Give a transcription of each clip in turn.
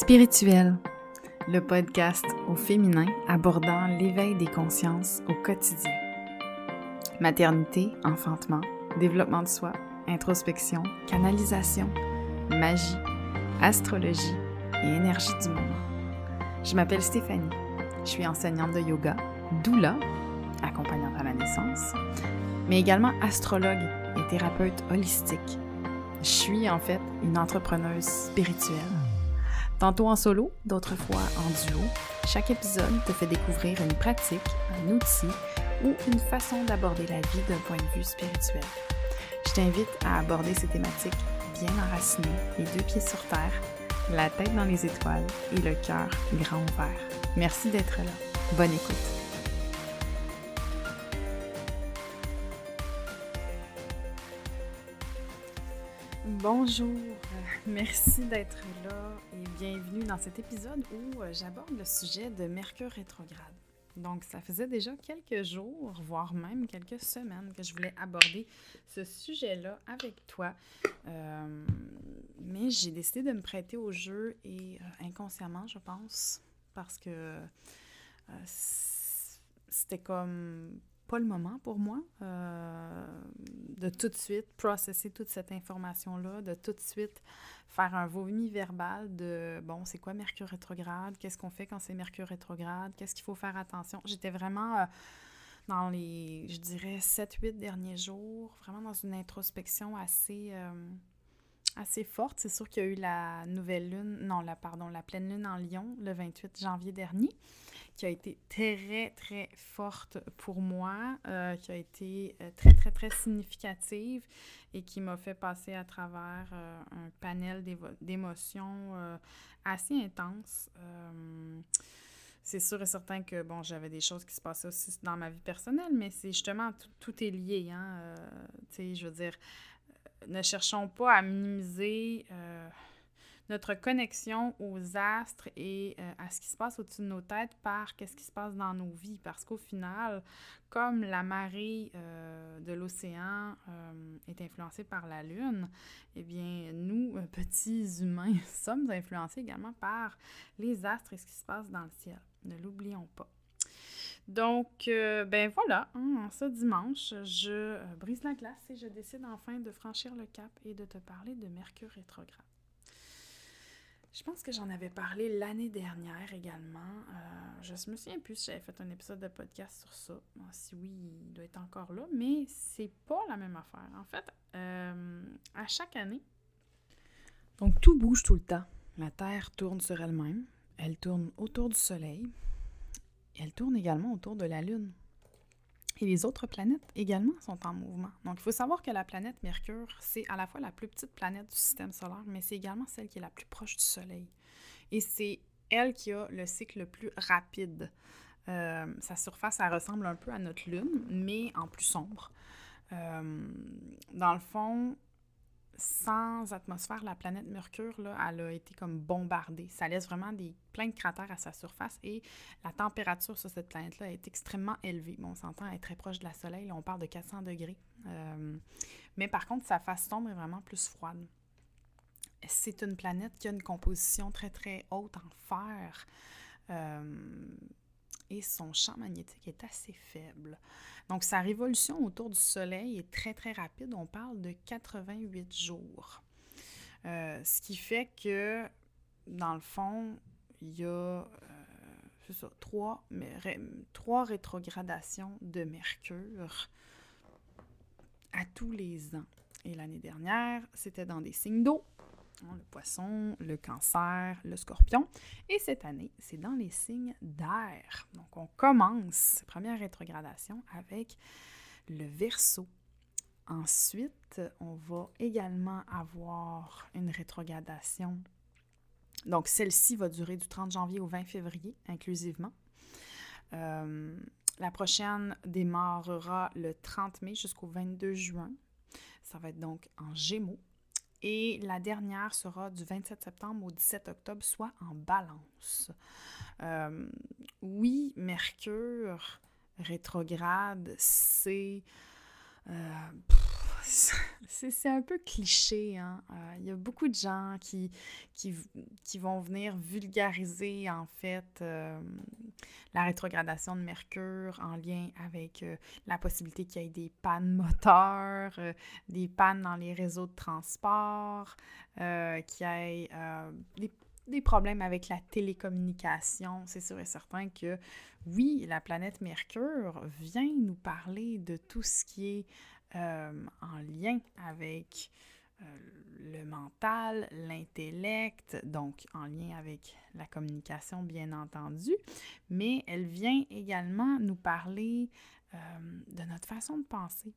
Spirituel, le podcast au féminin abordant l'éveil des consciences au quotidien. Maternité, enfantement, développement de soi, introspection, canalisation, magie, astrologie et énergie du moment. Je m'appelle Stéphanie. Je suis enseignante de yoga, doula, accompagnante à la naissance, mais également astrologue et thérapeute holistique. Je suis en fait une entrepreneuse spirituelle Tantôt en solo, d'autres fois en duo, chaque épisode te fait découvrir une pratique, un outil ou une façon d'aborder la vie d'un point de vue spirituel. Je t'invite à aborder ces thématiques bien enracinées, les deux pieds sur terre, la tête dans les étoiles et le cœur grand ouvert. Merci d'être là. Bonne écoute. Bonjour, merci d'être là bienvenue dans cet épisode où euh, j'aborde le sujet de Mercure rétrograde. Donc, ça faisait déjà quelques jours, voire même quelques semaines que je voulais aborder ce sujet-là avec toi. Euh, mais j'ai décidé de me prêter au jeu et euh, inconsciemment, je pense, parce que c'était comme pas le moment pour moi euh, de tout de suite processer toute cette information-là, de tout de suite faire un vomi verbal de bon, c'est quoi Mercure rétrograde, qu'est-ce qu'on fait quand c'est Mercure rétrograde, qu'est-ce qu'il faut faire attention? J'étais vraiment euh, dans les, je dirais, 7-8 derniers jours, vraiment dans une introspection assez. Euh, assez forte. C'est sûr qu'il y a eu la nouvelle lune, non, la, pardon, la pleine lune en Lyon le 28 janvier dernier qui a été très, très forte pour moi, euh, qui a été euh, très, très, très significative et qui m'a fait passer à travers euh, un panel d'émotions assez intenses. c'est sûr et certain que, bon, j'avais des choses qui se passaient aussi dans ma vie personnelle, mais c'est justement, tout, est lié, hein. tu sais, je veux dire, ne cherchons pas à minimiser notre connexion aux astres et euh, à ce qui se passe au-dessus de nos têtes par qu'est-ce qui se passe dans nos vies. Parce qu'au final, comme la marée euh, de l'océan euh, est influencée par la Lune, eh bien, nous, petits humains, sommes influencés également par les astres et ce qui se passe dans le ciel. Ne l'oublions pas. Donc, ben voilà, hein, ce dimanche, je brise la glace et je décide enfin de franchir le cap et de te parler de Mercure rétrograde. Je pense que j'en avais parlé l'année dernière également. Euh, je me souviens plus si j'avais fait un épisode de podcast sur ça. si oui, il doit être encore là, mais c'est pas la même affaire. En fait, euh, à chaque année, donc tout bouge tout le temps. La Terre tourne sur elle-même, elle tourne autour du Soleil, elle tourne également autour de la Lune. Et les autres planètes également sont en mouvement. Donc, il faut savoir que la planète Mercure, c'est à la fois la plus petite planète du système solaire, mais c'est également celle qui est la plus proche du Soleil. Et c'est elle qui a le cycle le plus rapide. Euh, sa surface, elle ressemble un peu à notre Lune, mais en plus sombre. Euh, dans le fond, sans atmosphère, la planète Mercure, elle a été comme bombardée. Ça laisse vraiment des, plein de cratères à sa surface et la température sur cette planète-là est extrêmement élevée. Bon, on s'entend, elle est très proche de la Soleil, on parle de 400 degrés. Euh, mais par contre, sa face sombre est vraiment plus froide. C'est une planète qui a une composition très, très haute en fer. Euh, et son champ magnétique est assez faible. Donc, sa révolution autour du Soleil est très, très rapide. On parle de 88 jours. Euh, ce qui fait que, dans le fond, il y a euh, trois, trois rétrogradations de Mercure à tous les ans. Et l'année dernière, c'était dans des signes d'eau. Hein, le poisson, le cancer, le scorpion. Et cette année, c'est dans les signes d'air. Donc, on commence, première rétrogradation, avec le verso. Ensuite, on va également avoir une rétrogradation. Donc, celle-ci va durer du 30 janvier au 20 février, inclusivement. Euh, la prochaine démarrera le 30 mai jusqu'au 22 juin. Ça va être donc en Gémeaux. Et la dernière sera du 27 septembre au 17 octobre, soit en balance. Euh, oui, Mercure rétrograde, c'est... Euh, c'est un peu cliché. Hein? Euh, il y a beaucoup de gens qui, qui, qui vont venir vulgariser, en fait, euh, la rétrogradation de Mercure en lien avec euh, la possibilité qu'il y ait des pannes moteurs, des pannes dans les réseaux de transport, qu'il y ait des, des problèmes avec la télécommunication. C'est sûr et certain que oui, la planète Mercure vient nous parler de tout ce qui est euh, en lien avec euh, le mental, l'intellect, donc en lien avec la communication, bien entendu, mais elle vient également nous parler euh, de notre façon de penser.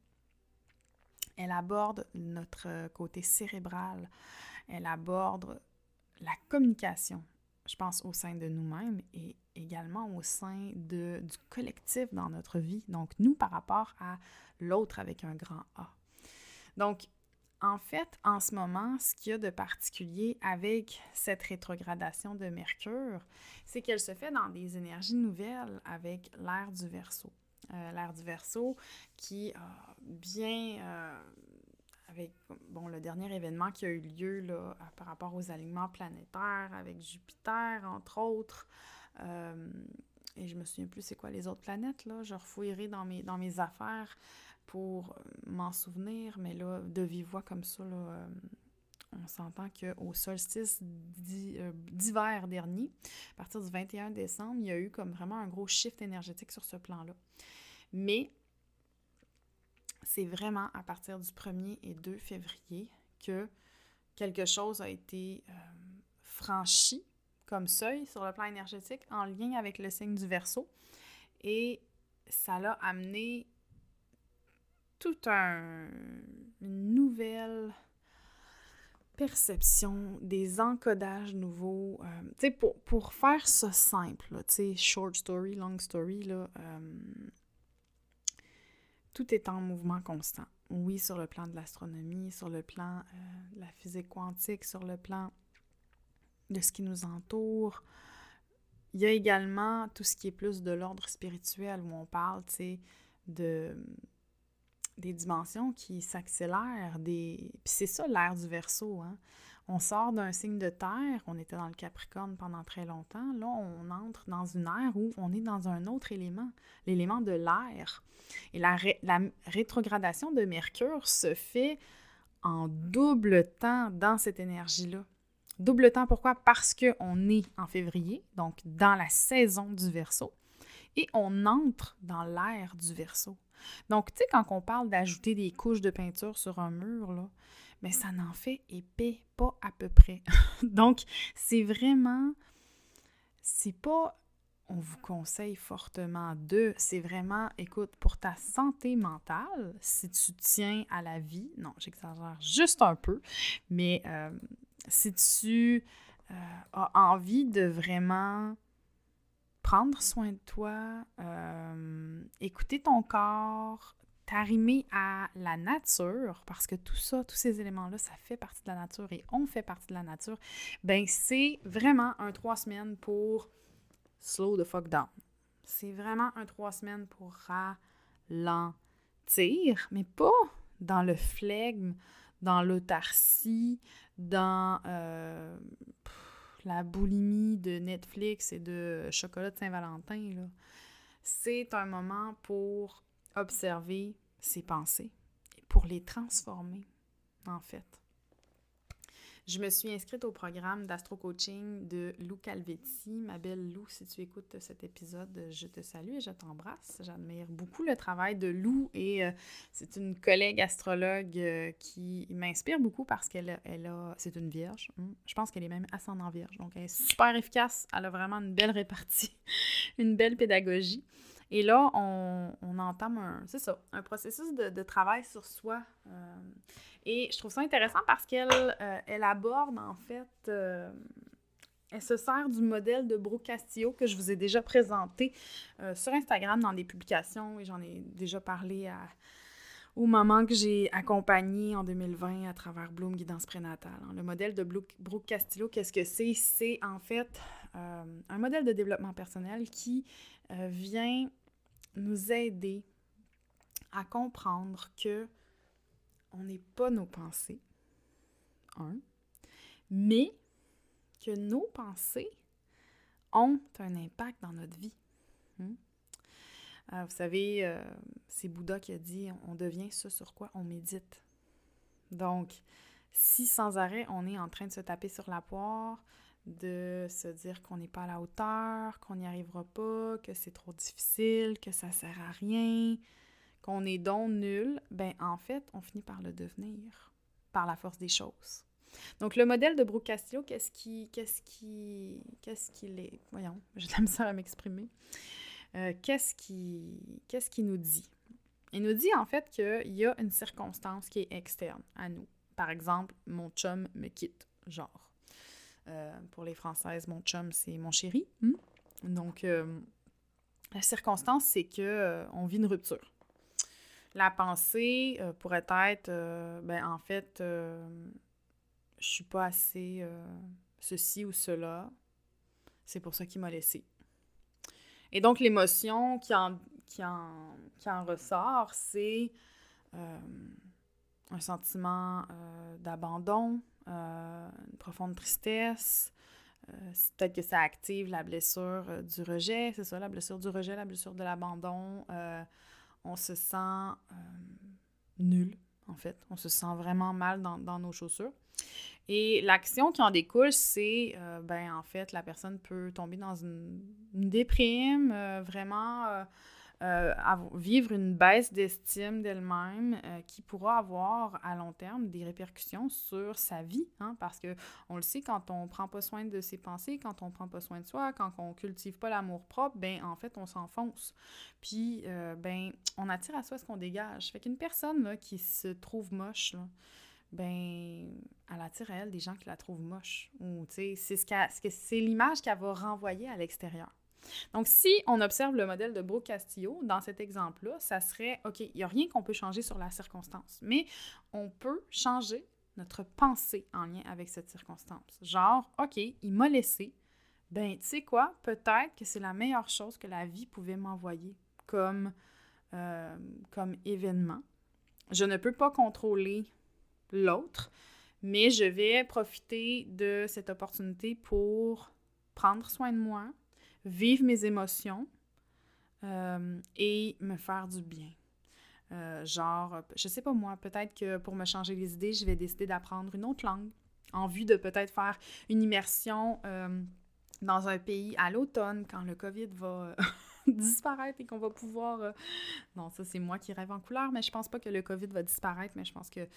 Elle aborde notre côté cérébral, elle aborde la communication, je pense, au sein de nous-mêmes et également au sein de, du collectif dans notre vie. Donc, nous, par rapport à l'autre avec un grand A. Donc, en fait, en ce moment, ce qu'il y a de particulier avec cette rétrogradation de Mercure, c'est qu'elle se fait dans des énergies nouvelles avec l'ère du Verseau. Euh, l'ère du Verseau qui a bien, euh, avec bon, le dernier événement qui a eu lieu là, par rapport aux alignements planétaires avec Jupiter, entre autres, euh, et je me souviens plus c'est quoi les autres planètes, là. Je refouillerai dans mes, dans mes affaires pour euh, m'en souvenir, mais là, de vive voix comme ça, là, euh, on s'entend qu'au solstice d'hiver dernier, à partir du 21 décembre, il y a eu comme vraiment un gros shift énergétique sur ce plan-là. Mais c'est vraiment à partir du 1er et 2 février que quelque chose a été franchi comme seuil sur le plan énergétique en lien avec le signe du Verseau. Et ça l'a amené tout un, une nouvelle perception, des encodages nouveaux. Euh, tu sais, pour, pour, faire ça simple, short story, long story, là, euh, tout est en mouvement constant. Oui, sur le plan de l'astronomie, sur le plan euh, de la physique quantique, sur le plan de ce qui nous entoure. Il y a également tout ce qui est plus de l'ordre spirituel où on parle, tu sais, de des dimensions qui s'accélèrent, des... Puis c'est ça l'ère du verso, hein? On sort d'un signe de terre, on était dans le Capricorne pendant très longtemps, là on entre dans une ère où on est dans un autre élément, l'élément de l'air. Et la, rétrogradation de Mercure se fait en double temps dans cette énergie-là. Double temps, pourquoi? Parce qu'on est en février, donc dans la saison du verso, et on entre dans l'ère du verso. Donc, tu sais, quand on parle d'ajouter des couches de peinture sur un mur, là, mais ça n'en fait épais, pas à peu près. donc, c'est vraiment, c'est pas, on vous conseille fortement de, c'est vraiment, écoute, pour ta santé mentale, si tu tiens à la vie, non, j'exagère juste un peu, mais euh, si tu euh, as envie de vraiment prendre soin de toi, euh, écouter ton corps, t'arrimer à la nature, parce que tout ça, tous ces éléments-là, ça fait partie de la nature et on fait partie de la nature, ben c'est vraiment un trois semaines pour slow the fuck down. C'est vraiment un trois semaines pour ralentir, mais pas dans le flegme, dans l'autarcie, dans euh, la boulimie de Netflix et de chocolat de Saint-Valentin. C'est un moment pour observer ses pensées, pour les transformer, en fait. Je me suis inscrite au programme d'astro-coaching de Lou Calvetti. Ma belle Lou, si tu écoutes cet épisode, je te salue et je t'embrasse. J'admire beaucoup le travail de Lou et euh, c'est une collègue astrologue euh, qui m'inspire beaucoup parce qu'elle elle a, c'est une vierge. Hmm. Je pense qu'elle est même ascendant vierge. Donc, elle est super efficace. Elle a vraiment une belle répartie, une belle pédagogie. Et là, on, on entame un, c'est ça, un processus de, travail sur soi. Euh, et je trouve ça intéressant parce qu'elle euh, elle aborde, en fait, euh, elle se sert du modèle de Brooke Castillo que je vous ai déjà présenté sur Instagram dans des publications et j'en ai déjà parlé à, au moment que j'ai accompagné en 2020 à travers Bloom Guidance prénatale. Le modèle de Brooke Castillo, qu'est-ce que c'est? C'est en fait un modèle de développement personnel qui vient nous aider à comprendre que on n'est pas nos pensées, un, mais que nos pensées ont un impact dans notre vie. Hmm? Euh, vous savez, euh, c'est Bouddha qui a dit on devient ce sur quoi on médite. Donc, si sans arrêt on est en train de se taper sur la poire, de se dire qu'on n'est pas à la hauteur, qu'on n'y arrivera pas, que c'est trop difficile, que ça sert à rien, qu'on est donc nul, ben en fait, on finit par le devenir par la force des choses. Donc le modèle de Brooke Castillo, qu'est-ce qui qu'est-ce qui qu'est-ce qu'il est? Voyons, j'ai de la misère à m'exprimer. Euh, qu'est-ce qui qu'est-ce qui nous dit? Il nous dit en fait qu'il y a une circonstance qui est externe à nous. Par exemple, mon chum me quitte, genre euh, pour les Françaises, mon chum, c'est mon chéri. Hmm? Donc, euh, la circonstance, c'est que euh, on vit une rupture. La pensée pourrait être, ben, en fait, je suis pas assez ceci ou cela. C'est pour ça qu'il m'a laissé. Et donc, l'émotion qui en, qui, en, qui en ressort, c'est un sentiment d'abandon, euh, une profonde tristesse. Euh, peut-être que ça active la blessure euh, du rejet, c'est ça, la blessure du rejet, la blessure de l'abandon. on se sent nul, en fait. On se sent vraiment mal dans, nos chaussures. Et l'action qui en découle, c'est, ben, en fait, la personne peut tomber dans une déprime, vraiment euh, vivre une baisse d'estime d'elle-même euh, qui pourra avoir à long terme des répercussions sur sa vie. Hein, parce que on le sait, quand on prend pas soin de ses pensées, quand on prend pas soin de soi, quand on cultive pas l'amour propre, ben en fait, on s'enfonce. Puis, euh, ben, on attire à soi ce qu'on dégage. Fait qu'une personne qui se trouve moche, ben, elle attire à elle des gens qui la trouvent moche. Ou, tu sais, c'est ce l'image qu'elle va renvoyer à l'extérieur. Donc, si on observe le modèle de Brooke Castillo, dans cet exemple-là, ça serait, OK, il n'y a rien qu'on peut changer sur la circonstance, mais on peut changer notre pensée en lien avec cette circonstance. Genre, OK, il m'a laissé, ben, tu sais quoi, peut-être que c'est la meilleure chose que la vie pouvait m'envoyer comme, euh, comme événement. Je ne peux pas contrôler l'autre, mais je vais profiter de cette opportunité pour prendre soin de moi, vivre mes émotions euh, et me faire du bien. Euh, genre, je sais pas moi, peut-être que pour me changer les idées, je vais décider d'apprendre une autre langue en vue de peut-être faire une immersion euh, dans un pays à l'automne quand le COVID va disparaître et qu'on va pouvoir... Non, ça c'est moi qui rêve en couleur, mais je pense pas que le COVID va disparaître, mais je pense que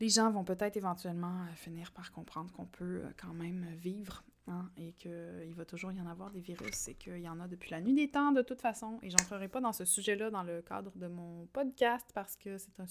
les gens vont peut-être éventuellement finir par comprendre qu'on peut quand même vivre Hein, et qu'il va toujours y en avoir des virus et qu'il y en a depuis la nuit des temps de toute façon. Et j'entrerai pas dans ce sujet-là dans le cadre de mon podcast parce que c'est un